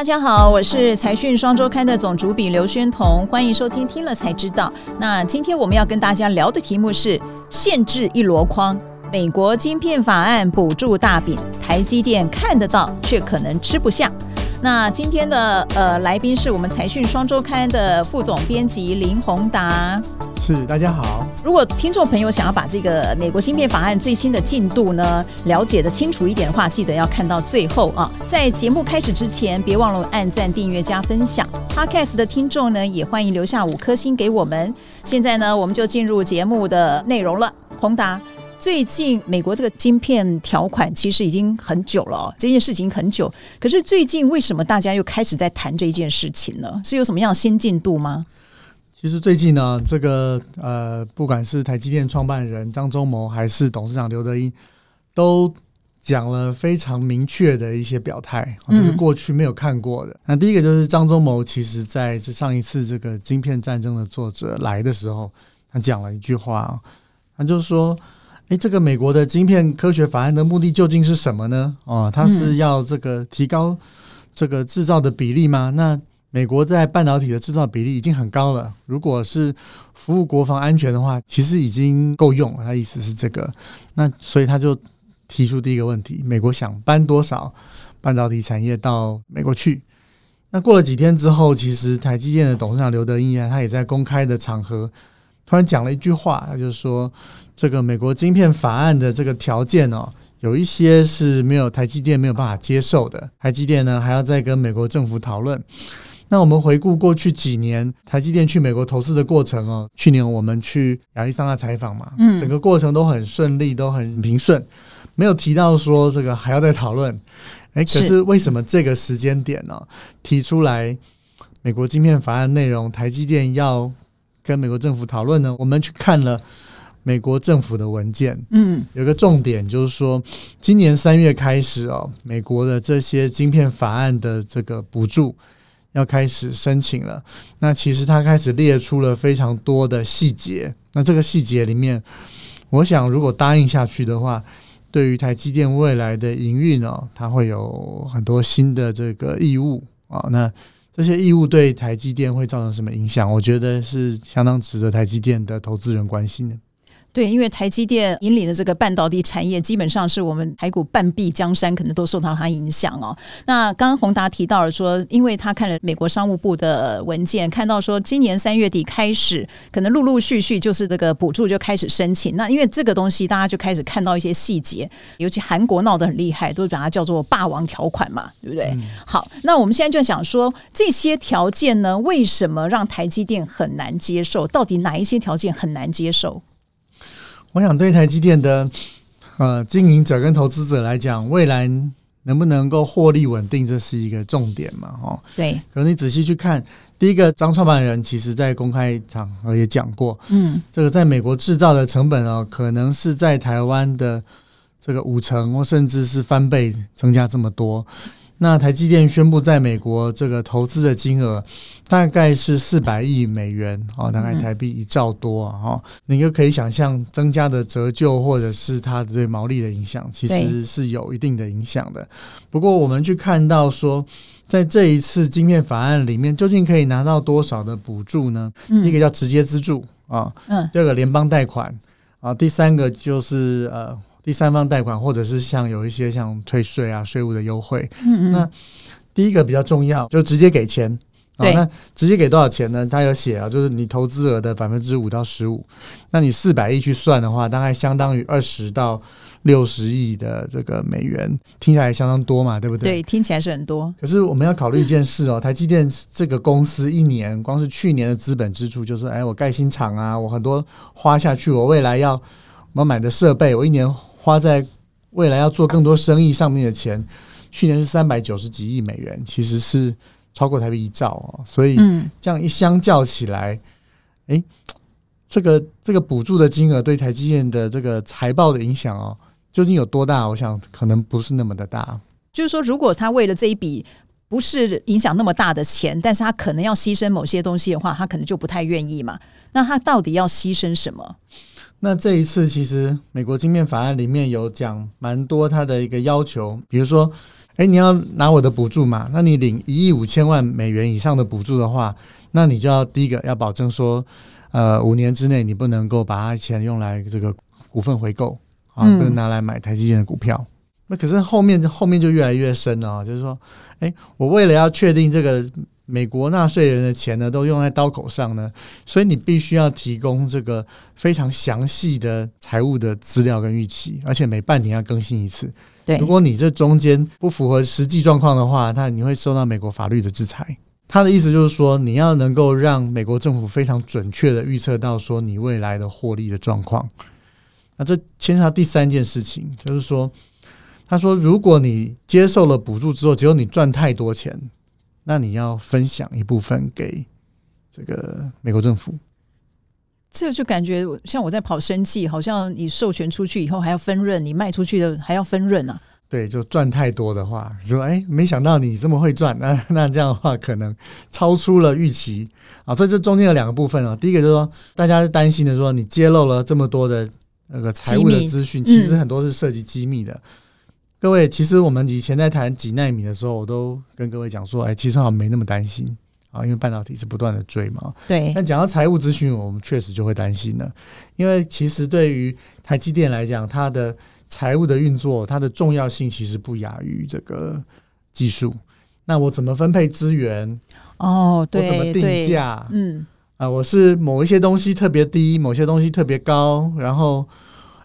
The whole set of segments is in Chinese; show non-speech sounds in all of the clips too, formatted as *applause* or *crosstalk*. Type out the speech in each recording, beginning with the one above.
大家好，我是财讯双周刊的总主笔刘宣彤，欢迎收听听了才知道。那今天我们要跟大家聊的题目是限制一箩筐，美国晶片法案补助大饼，台积电看得到却可能吃不下。那今天的呃来宾是我们财讯双周刊的副总编辑林宏达。是，大家好。如果听众朋友想要把这个美国芯片法案最新的进度呢了解的清楚一点的话，记得要看到最后啊。在节目开始之前，别忘了按赞、订阅、加分享。Podcast 的听众呢，也欢迎留下五颗星给我们。现在呢，我们就进入节目的内容了。宏达，最近美国这个晶片条款其实已经很久了，这件事情很久。可是最近为什么大家又开始在谈这件事情呢？是有什么样的新进度吗？其实最近呢，这个呃，不管是台积电创办人张忠谋，还是董事长刘德英，都讲了非常明确的一些表态，这是过去没有看过的。那第一个就是张忠谋，其实在这上一次这个晶片战争的作者来的时候，他讲了一句话，他就是说：“哎，这个美国的晶片科学法案的目的究竟是什么呢？哦，他是要这个提高这个制造的比例吗？那？”美国在半导体的制造比例已经很高了，如果是服务国防安全的话，其实已经够用了。他意思是这个，那所以他就提出第一个问题：美国想搬多少半导体产业到美国去？那过了几天之后，其实台积电的董事长刘德英啊，他也在公开的场合突然讲了一句话，他就说：这个美国晶片法案的这个条件哦，有一些是没有台积电没有办法接受的，台积电呢还要再跟美国政府讨论。那我们回顾过去几年台积电去美国投资的过程哦，去年我们去亚利桑那采访嘛，嗯，整个过程都很顺利，都很平顺，没有提到说这个还要再讨论。哎，可是为什么这个时间点呢？提出来美国晶片法案内容，台积电要跟美国政府讨论呢？我们去看了美国政府的文件，嗯，有个重点就是说，今年三月开始哦，美国的这些晶片法案的这个补助。要开始申请了，那其实他开始列出了非常多的细节。那这个细节里面，我想如果答应下去的话，对于台积电未来的营运哦，它会有很多新的这个义务啊。那这些义务对台积电会造成什么影响？我觉得是相当值得台积电的投资人关心的。对，因为台积电引领的这个半导体产业，基本上是我们台股半壁江山，可能都受到它影响哦。那刚刚宏达提到了说，因为他看了美国商务部的文件，看到说今年三月底开始，可能陆陆续续就是这个补助就开始申请。那因为这个东西，大家就开始看到一些细节，尤其韩国闹得很厉害，都把它叫做霸王条款嘛，对不对？好，那我们现在就想说，这些条件呢，为什么让台积电很难接受？到底哪一些条件很难接受？我想对台积电的呃经营者跟投资者来讲，未来能不能够获利稳定，这是一个重点嘛？哦，对。可你仔细去看，第一个张创办人其实在公开场合也讲过，嗯，这个在美国制造的成本哦，可能是在台湾的这个五成或甚至是翻倍增加这么多。那台积电宣布在美国这个投资的金额大概是四百亿美元哦，大概台币一兆多啊哈，你就可以想象增加的折旧或者是它对毛利的影响，其实是有一定的影响的。不过我们去看到说，在这一次晶片法案里面，究竟可以拿到多少的补助呢？一个叫直接资助啊，嗯，第二个联邦贷款啊，第三个就是呃。第三方贷款，或者是像有一些像退税啊、税务的优惠。嗯嗯。那第一个比较重要，就直接给钱。对。那直接给多少钱呢？他有写啊，就是你投资额的百分之五到十五。那你四百亿去算的话，大概相当于二十到六十亿的这个美元，听起来相当多嘛，对不对？对，听起来是很多。可是我们要考虑一件事哦，台积电这个公司一年光是去年的资本支出，就是哎，我盖新厂啊，我很多花下去，我未来要我买的设备，我一年。花在未来要做更多生意上面的钱，去年是三百九十几亿美元，其实是超过台币一兆哦。所以这样一相较起来，哎，这个这个补助的金额对台积电的这个财报的影响哦，究竟有多大？我想可能不是那么的大。就是说，如果他为了这一笔不是影响那么大的钱，但是他可能要牺牲某些东西的话，他可能就不太愿意嘛。那他到底要牺牲什么？那这一次，其实美国晶片法案里面有讲蛮多它的一个要求，比如说哎，你要拿我的补助嘛？那你领一亿五千万美元以上的补助的话，那你就要第一个要保证说，呃，五年之内你不能够把它钱用来这个股份回购啊，不能拿来买台积电的股票。那可是后面后面就越来越深了，就是说，哎，我为了要确定这个美国纳税人的钱呢都用在刀口上呢，所以你必须要提供这个非常详细的财务的资料跟预期，而且每半年要更新一次。对如果你这中间不符合实际状况的话，那你会受到美国法律的制裁。他的意思就是说，你要能够让美国政府非常准确的预测到说你未来的获利的状况。那这牵涉到第三件事情，就是说，他说，如果你接受了补助之后，只有你赚太多钱，那你要分享一部分给这个美国政府。这就感觉像我在跑生计，好像你授权出去以后还要分润，你卖出去的还要分润啊。对，就赚太多的话，说哎，没想到你这么会赚，那 *laughs* 那这样的话可能超出了预期啊。所以这中间有两个部分啊。第一个就是说，大家是担心的，说你揭露了这么多的那个财务的资讯，其实很多是涉及机密的。各位，其实我们以前在谈几纳米的时候，我都跟各位讲说，哎，其实好像没那么担心。啊，因为半导体是不断的追嘛，对。但讲到财务咨询，我们确实就会担心了，因为其实对于台积电来讲，它的财务的运作，它的重要性其实不亚于这个技术。那我怎么分配资源？哦，对，我怎么定价？嗯，啊，我是某一些东西特别低，某些东西特别高，然后，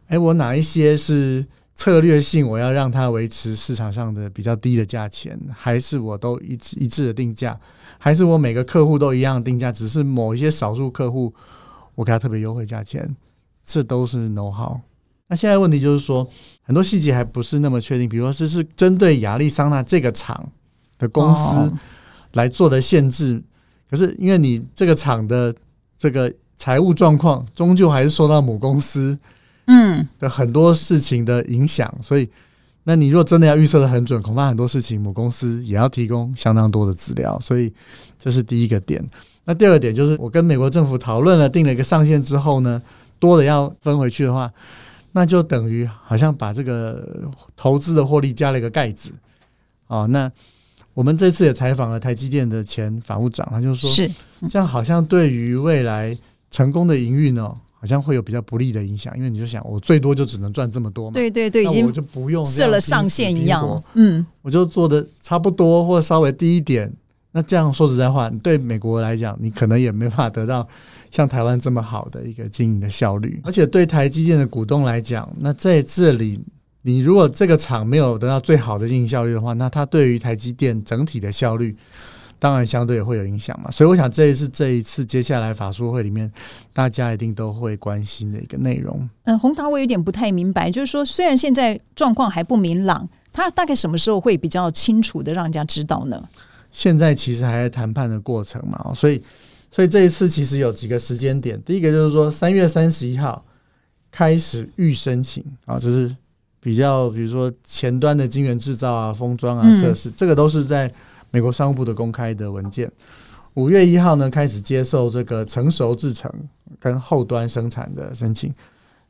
哎，我哪一些是？策略性，我要让它维持市场上的比较低的价钱，还是我都一致一致的定价，还是我每个客户都一样定价，只是某一些少数客户我给他特别优惠价钱，这都是 know how。那现在问题就是说，很多细节还不是那么确定，比如说是是针对亚利桑那这个厂的公司来做的限制，可是因为你这个厂的这个财务状况，终究还是受到母公司。嗯的很多事情的影响，所以，那你如果真的要预测的很准，恐怕很多事情母公司也要提供相当多的资料，所以这是第一个点。那第二个点就是，我跟美国政府讨论了，定了一个上限之后呢，多的要分回去的话，那就等于好像把这个投资的获利加了一个盖子。哦，那我们这次也采访了台积电的前法务长，他就说，是这样，好像对于未来成功的营运呢。好像会有比较不利的影响，因为你就想，我最多就只能赚这么多嘛。对对对，那我就不用设了上限一样。嗯，我就做的差不多或稍微低一点。那这样说实在话，对美国来讲，你可能也没法得到像台湾这么好的一个经营的效率。而且对台积电的股东来讲，那在这里，你如果这个厂没有得到最好的经营效率的话，那它对于台积电整体的效率。当然，相对也会有影响嘛，所以我想这也是这一次接下来法说会里面大家一定都会关心的一个内容。嗯，洪达，我有点不太明白，就是说，虽然现在状况还不明朗，他大概什么时候会比较清楚的让人家知道呢？现在其实还在谈判的过程嘛，所以，所以这一次其实有几个时间点，第一个就是说三月三十一号开始预申请啊，就是比较比如说前端的晶圆制造啊、封装啊、测试，这个都是在。美国商务部的公开的文件，五月一号呢开始接受这个成熟制程跟后端生产的申请，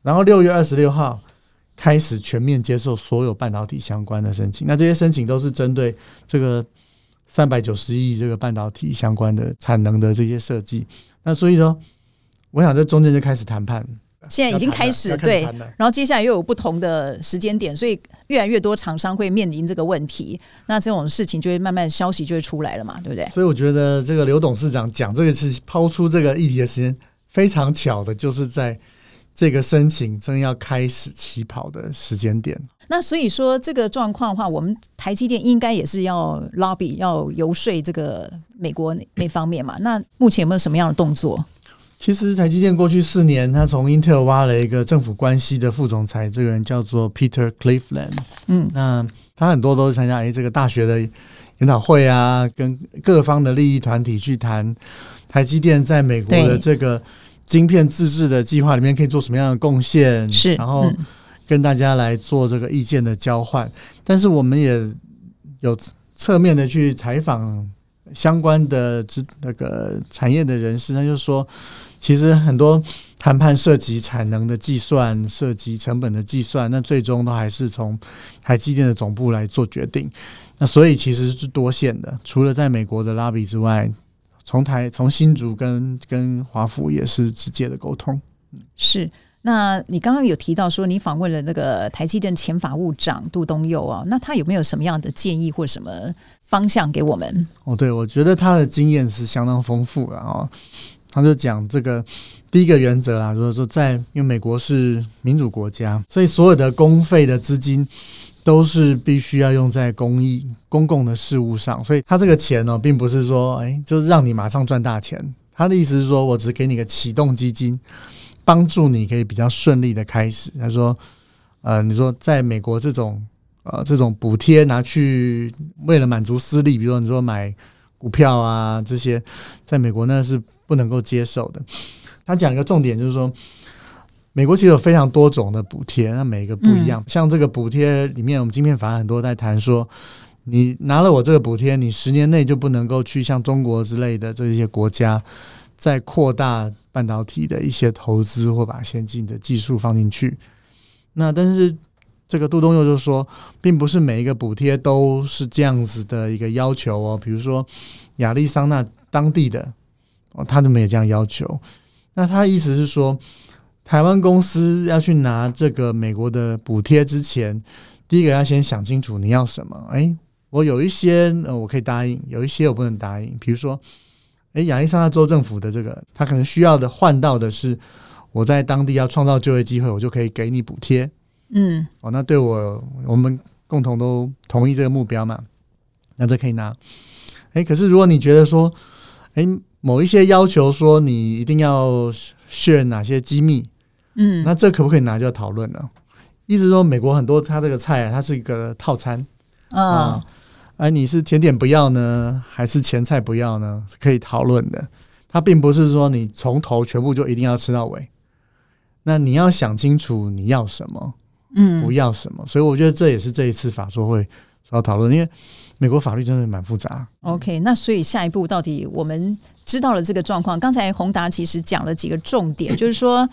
然后六月二十六号开始全面接受所有半导体相关的申请。那这些申请都是针对这个三百九十亿这个半导体相关的产能的这些设计。那所以呢，我想这中间就开始谈判。现在已经开始对，然后接下来又有不同的时间点，所以越来越多厂商会面临这个问题。那这种事情就会慢慢消息就会出来了嘛，对不对？所以我觉得这个刘董事长讲这个是抛出这个议题的时间非常巧的，就是在这个申请正要开始起跑的时间点。那所以说这个状况的话，我们台积电应该也是要 lobby 要游说这个美国那那方面嘛。那目前有没有什么样的动作？其实台积电过去四年，他从 Intel 挖了一个政府关系的副总裁，这个人叫做 Peter Cleveland。嗯，那他很多都是参加哎这个大学的研讨会啊，跟各方的利益团体去谈台积电在美国的这个晶片自制的计划里面可以做什么样的贡献，是，然后跟大家来做这个意见的交换。但是我们也有侧面的去采访相关的之那个产业的人士，他就说。其实很多谈判涉及产能的计算，涉及成本的计算，那最终都还是从台积电的总部来做决定。那所以其实是多线的，除了在美国的拉比之外，从台从新竹跟跟华府也是直接的沟通。是。那你刚刚有提到说你访问了那个台积电前法务长杜东佑啊，那他有没有什么样的建议或什么方向给我们？哦，对，我觉得他的经验是相当丰富的哦。他就讲这个第一个原则啊，就是说在因为美国是民主国家，所以所有的公费的资金都是必须要用在公益公共的事务上，所以他这个钱呢，并不是说哎，就是让你马上赚大钱。他的意思是说我只给你个启动基金。帮助你可以比较顺利的开始。他说：“呃，你说在美国这种呃这种补贴拿去为了满足私利，比如说你说买股票啊这些，在美国那是不能够接受的。”他讲一个重点就是说，美国其实有非常多种的补贴，那每一个不一样。像这个补贴里面，我们今天反而很多在谈说，你拿了我这个补贴，你十年内就不能够去像中国之类的这些国家在扩大。半导体的一些投资或把先进的技术放进去，那但是这个杜东佑就说，并不是每一个补贴都是这样子的一个要求哦。比如说亚利桑那当地的哦，他就没有这样要求。那他意思是说，台湾公司要去拿这个美国的补贴之前，第一个要先想清楚你要什么。哎，我有一些呃，我可以答应；有一些我不能答应。比如说。诶，亚利桑那州政府的这个，他可能需要的换到的是，我在当地要创造就业机会，我就可以给你补贴。嗯，哦，那对我我们共同都同意这个目标嘛，那这可以拿。诶，可是如果你觉得说，诶，某一些要求说你一定要炫哪些机密，嗯，那这可不可以拿就要讨论了。意思说，美国很多它这个菜，它是一个套餐啊。哎，你是甜点不要呢，还是前菜不要呢？是可以讨论的。它并不是说你从头全部就一定要吃到尾。那你要想清楚你要什么，嗯，不要什么。所以我觉得这也是这一次法说会要讨论，因为美国法律真的蛮复杂。OK，那所以下一步到底我们知道了这个状况？刚才宏达其实讲了几个重点，就是说。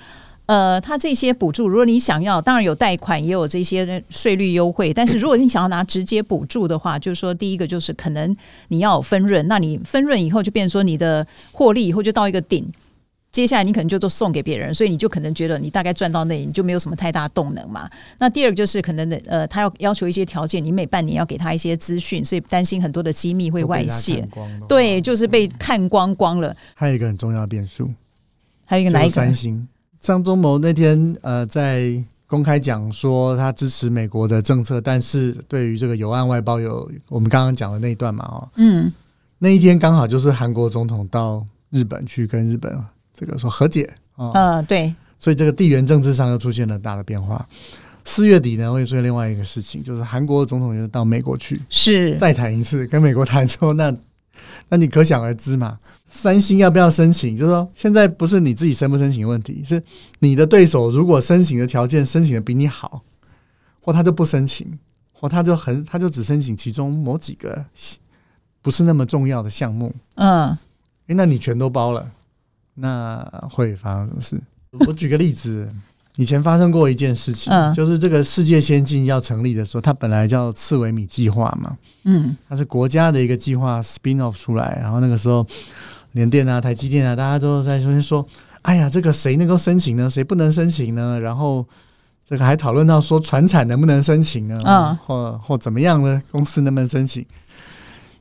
呃，他这些补助，如果你想要，当然有贷款，也有这些税率优惠。但是如果你想要拿直接补助的话，就是说，第一个就是可能你要有分润，那你分润以后就变成说你的获利以后就到一个顶，接下来你可能就都送给别人，所以你就可能觉得你大概赚到那，你就没有什么太大动能嘛。那第二个就是可能的，呃，他要要求一些条件，你每半年要给他一些资讯，所以担心很多的机密会外泄，对，就是被看光光了。还有一个很重要的变数，还有一个哪一个？三星。张忠谋那天呃在公开讲说他支持美国的政策，但是对于这个有案外包有我们刚刚讲的那一段嘛哦，嗯，那一天刚好就是韩国总统到日本去跟日本这个说和解啊，嗯对，所以这个地缘政治上又出现了大的变化。四月底呢会出现另外一个事情，就是韩国总统又到美国去，是。再谈一次，跟美国谈说那那你可想而知嘛。三星要不要申请？就是说，现在不是你自己申不申请的问题，是你的对手如果申请的条件申请的比你好，或他就不申请，或他就很他就只申请其中某几个不是那么重要的项目。嗯，哎，那你全都包了，那会发生什么事？我举个例子，以前发生过一件事情，就是这个世界先进要成立的时候，它本来叫刺猬米计划嘛，嗯，它是国家的一个计划 spin off 出来，然后那个时候。联电啊，台积电啊，大家都在说说，哎呀，这个谁能够申请呢？谁不能申请呢？然后这个还讨论到说，船产能不能申请呢？嗯，或或怎么样呢？公司能不能申请？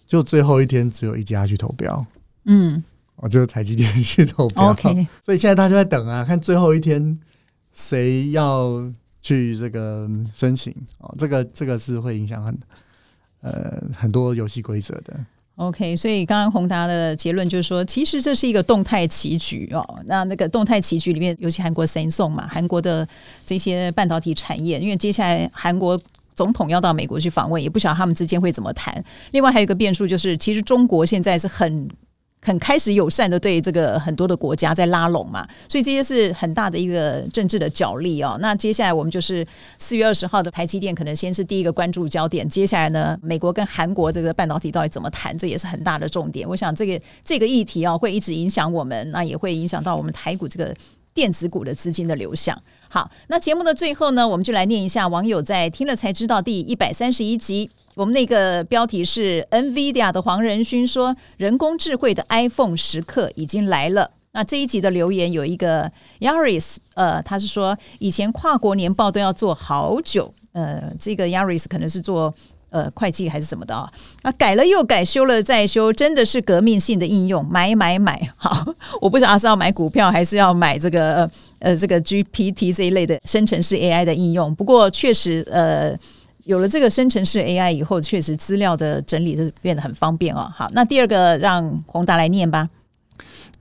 就最后一天，只有一家去投标。嗯，我就是台积电去投标。OK，所以现在大家在等啊，看最后一天谁要去这个申请哦。这个这个是会影响很呃很多游戏规则的。OK，所以刚刚宏达的结论就是说，其实这是一个动态棋局哦。那那个动态棋局里面，尤其韩国三宋嘛，韩国的这些半导体产业，因为接下来韩国总统要到美国去访问，也不晓得他们之间会怎么谈。另外还有一个变数就是，其实中国现在是很。很开始友善的对这个很多的国家在拉拢嘛，所以这些是很大的一个政治的角力哦。那接下来我们就是四月二十号的台积电，可能先是第一个关注焦点。接下来呢，美国跟韩国这个半导体到底怎么谈，这也是很大的重点。我想这个这个议题啊，会一直影响我们，那也会影响到我们台股这个电子股的资金的流向。好，那节目的最后呢，我们就来念一下网友在听了才知道第一百三十一集，我们那个标题是 NVIDIA 的黄仁勋说，人工智慧的 iPhone 时刻已经来了。那这一集的留言有一个 Yaris，呃，他是说以前跨国年报都要做好久，呃，这个 Yaris 可能是做。呃，会计还是什么的啊？啊，改了又改，修了再修，真的是革命性的应用，买买买！*laughs* 好，我不知道是要买股票还是要买这个呃这个 GPT 这一类的生成式 AI 的应用。不过确实，呃，有了这个生成式 AI 以后，确实资料的整理是变得很方便哦。好，那第二个让宏达来念吧。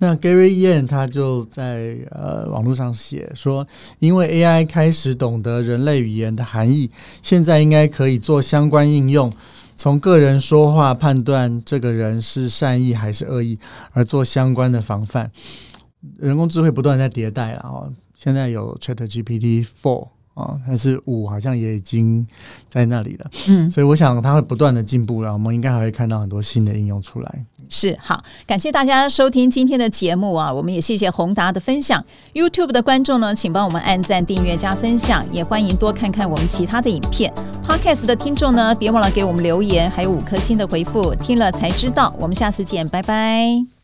那 Gary Yan 他就在呃网络上写说，因为 AI 开始懂得人类语言的含义，现在应该可以做相关应用，从个人说话判断这个人是善意还是恶意，而做相关的防范。人工智慧不断在迭代了哦，现在有 Chat GPT Four 啊，但是五好像也已经在那里了。嗯，所以我想它会不断的进步了，我们应该还会看到很多新的应用出来。是好，感谢大家收听今天的节目啊！我们也谢谢宏达的分享。YouTube 的观众呢，请帮我们按赞、订阅、加分享，也欢迎多看看我们其他的影片。Podcast 的听众呢，别忘了给我们留言，还有五颗星的回复。听了才知道，我们下次见，拜拜。